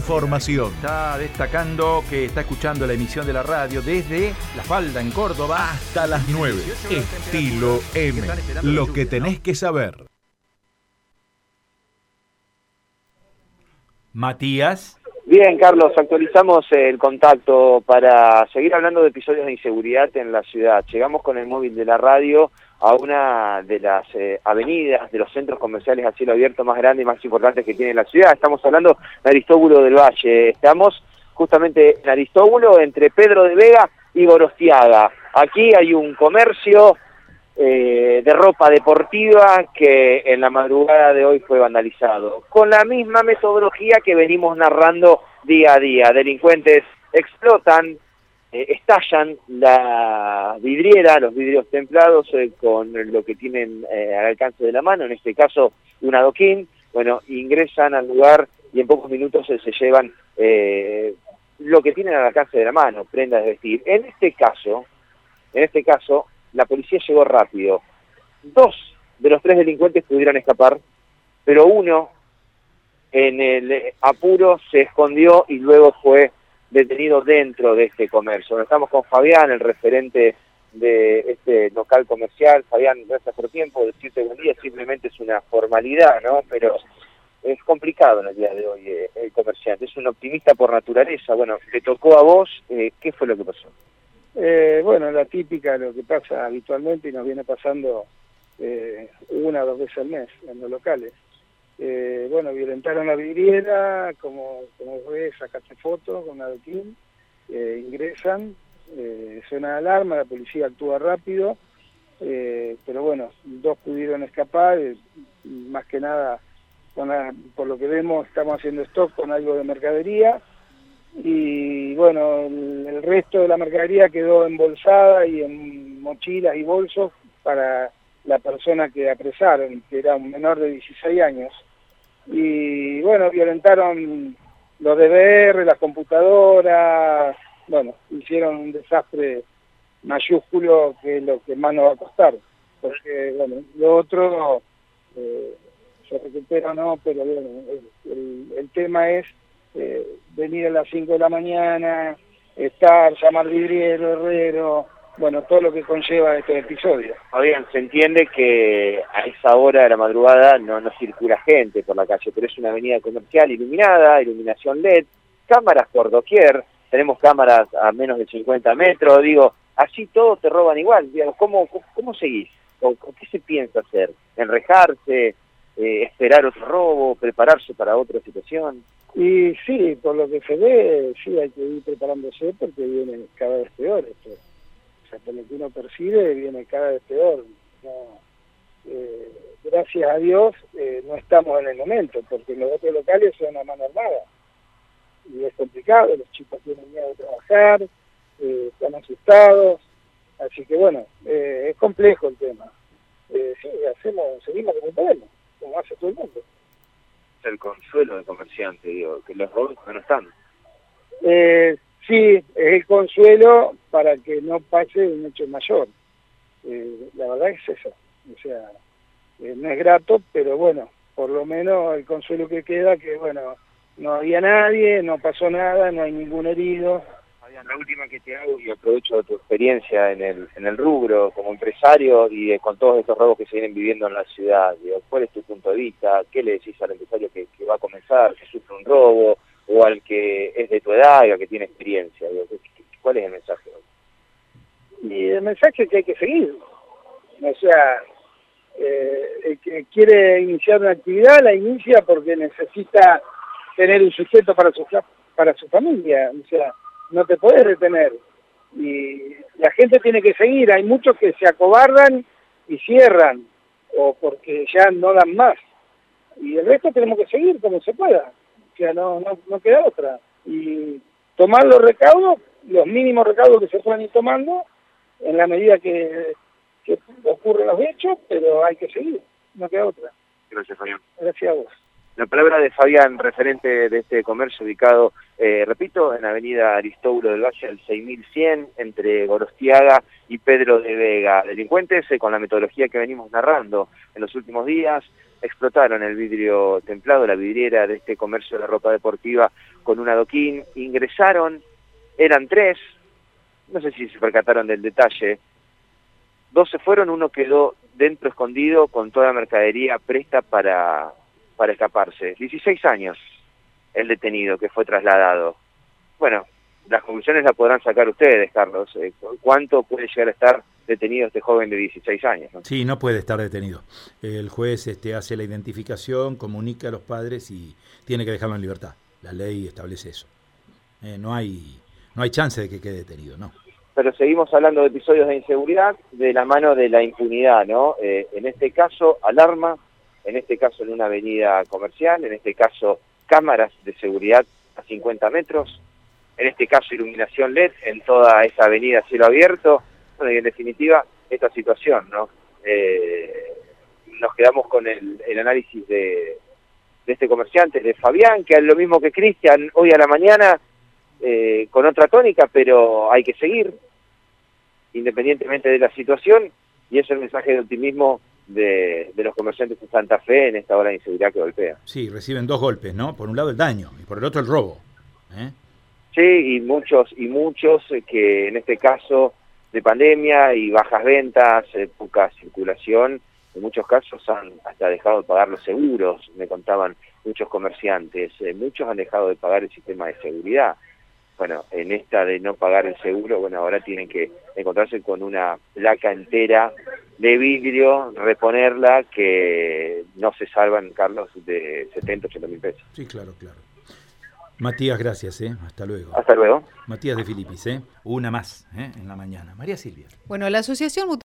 información. Está destacando que está escuchando la emisión de la radio desde La Falda, en Córdoba. Hasta las 9. Estilo M. Lo que tenés que saber. Matías. Bien, Carlos, actualizamos el contacto para seguir hablando de episodios de inseguridad en la ciudad. Llegamos con el móvil de la radio a una de las eh, avenidas, de los centros comerciales a cielo abierto más grandes y más importantes que tiene la ciudad. Estamos hablando de Aristóbulo del Valle. Estamos justamente en Aristóbulo, entre Pedro de Vega y Gorostiaga. Aquí hay un comercio eh, de ropa deportiva que en la madrugada de hoy fue vandalizado. Con la misma metodología que venimos narrando día a día. Delincuentes explotan, eh, estallan la vidriera, los vidrios templados eh, con lo que tienen al alcance de la mano, en este caso un adoquín, bueno, ingresan al lugar y en pocos minutos se llevan lo que tienen al alcance de la mano, prendas de vestir. En este caso, en este caso, la policía llegó rápido. Dos de los tres delincuentes pudieron escapar, pero uno en el apuro se escondió y luego fue detenido dentro de este comercio. estamos con Fabián, el referente de este local comercial. Fabián, gracias por tiempo, decirte buen día simplemente es una formalidad, ¿no? Pero es complicado en el día de hoy eh, el comerciante, es un optimista por naturaleza. Bueno, te tocó a vos, eh, ¿qué fue lo que pasó? Eh, bueno, la típica, lo que pasa habitualmente y nos viene pasando eh, una o dos veces al mes en los locales. Eh, bueno, violentaron la vidriera, como, como ves, sacaste fotos con adoquín, eh, ingresan, eh, suena alarma, la policía actúa rápido, eh, pero bueno, dos pudieron escapar, más que nada, por lo que vemos, estamos haciendo stock con algo de mercadería, y bueno, el, resto de la mercadería quedó embolsada y en mochilas y bolsos para la persona que apresaron, que era un menor de 16 años. Y bueno, violentaron los DVR, las computadoras, bueno, hicieron un desastre mayúsculo que es lo que más nos va a costar, porque bueno, lo otro eh, se recupera no, pero bueno, el, el tema es eh, venir a las 5 de la mañana, estar, llamar vidriero, herrero, bueno, todo lo que conlleva este episodio. Fabián, se entiende que a esa hora de la madrugada no, no circula gente por la calle, pero es una avenida comercial iluminada, iluminación LED, cámaras por doquier, tenemos cámaras a menos de 50 metros, digo, así todo te roban igual, digamos, ¿cómo, cómo, seguís? ¿O, ¿Qué se piensa hacer? ¿Enrejarse? Eh, ¿Esperar otro robo? ¿Prepararse para otra situación? Y sí, por lo que se ve, sí hay que ir preparándose porque viene cada vez peor esto. Sea, por lo que uno percibe, viene cada vez peor. Eh, gracias a Dios eh, no estamos en el momento, porque los otros locales son a mano armada. Y es complicado, los chicos tienen miedo de trabajar, eh, están asustados. Así que bueno, es complejo el tema. sí, hacemos, seguimos como podemos, como hace todo el mundo el consuelo del comerciante, digo, que los robos no están. Eh, sí, es el consuelo para que no pase un hecho mayor. Eh, la verdad es eso. O sea, eh, no es grato, pero bueno, por lo menos el consuelo que queda, que bueno, no había nadie, no pasó nada, no hay ningún herido, la última que te hago y aprovecho tu experiencia en el, en el rubro como empresario y con todos estos robos que se vienen viviendo en la ciudad. ¿Cuál es tu punto de vista? ¿Qué le decís al empresario que, va a comenzar, que sufre un robo o al que es de tu edad y al que tiene experiencia? ¿Cuál es el mensaje el mensaje que hay que seguir. O sea, eh, el que quiere iniciar una actividad la inicia porque necesita tener un sujeto para su, para su familia. O sea, no te puedes detener. Y la gente tiene que seguir, hay muchos que se acobardan y cierran, o porque ya no dan más. Y el resto tenemos que seguir como se pueda, o sea, no, no, no queda otra. Y tomar los recaudos, los mínimos recaudos que se puedan ir tomando, en la medida que, que ocurren los hechos, pero hay que seguir, no queda otra. Gracias, Fabián. Gracias a vos. La palabra de Fabián, referente de este comercio ubicado, eh, repito, en Avenida Aristóbulo del Valle, al 6100, entre Gorostiaga y Pedro de Vega. Delincuentes, eh, con la metodología que venimos narrando en los últimos días, explotaron el vidrio templado, la vidriera de este comercio de ropa deportiva con un adoquín, ingresaron, eran tres, no sé si se percataron del detalle, dos se fueron, uno quedó dentro escondido con toda la mercadería presta para, para escaparse. 16 años el detenido que fue trasladado. Bueno, las conclusiones las podrán sacar ustedes, Carlos. Eh, ¿Cuánto puede llegar a estar detenido este joven de 16 años? Sí, no puede estar detenido. El juez este, hace la identificación, comunica a los padres y tiene que dejarlo en libertad. La ley establece eso. Eh, no hay no hay chance de que quede detenido, ¿no? Pero seguimos hablando de episodios de inseguridad de la mano de la impunidad, ¿no? Eh, en este caso, alarma, en este caso en una avenida comercial, en este caso cámaras de seguridad a 50 metros, en este caso iluminación LED en toda esa avenida cielo abierto, bueno, y en definitiva esta situación, ¿no? Eh, nos quedamos con el, análisis de, este comerciante, de Fabián, que es lo mismo que Cristian hoy a la mañana, eh, con otra tónica, pero hay que seguir, independientemente de la situación, y es el mensaje de optimismo de, de, los comerciantes de Santa Fe en esta hora de inseguridad que golpea. Sí, reciben dos golpes, ¿no? Por un lado el daño y por el otro el robo. ¿eh? Sí, y muchos, y muchos que en este caso de pandemia y bajas ventas, eh, poca circulación, en muchos casos han hasta dejado de pagar los seguros, me contaban muchos comerciantes, eh, muchos han dejado de pagar el sistema de seguridad. Bueno, en esta de no pagar el seguro, bueno, ahora tienen que encontrarse con una placa entera de vidrio, reponerla, que no se salvan, Carlos, de 70, 80 mil pesos. Sí, claro, claro. Matías, gracias, ¿eh? Hasta luego. Hasta luego. Matías de Filipis, ¿eh? Una más, ¿eh? En la mañana. María Silvia. Bueno, la asociación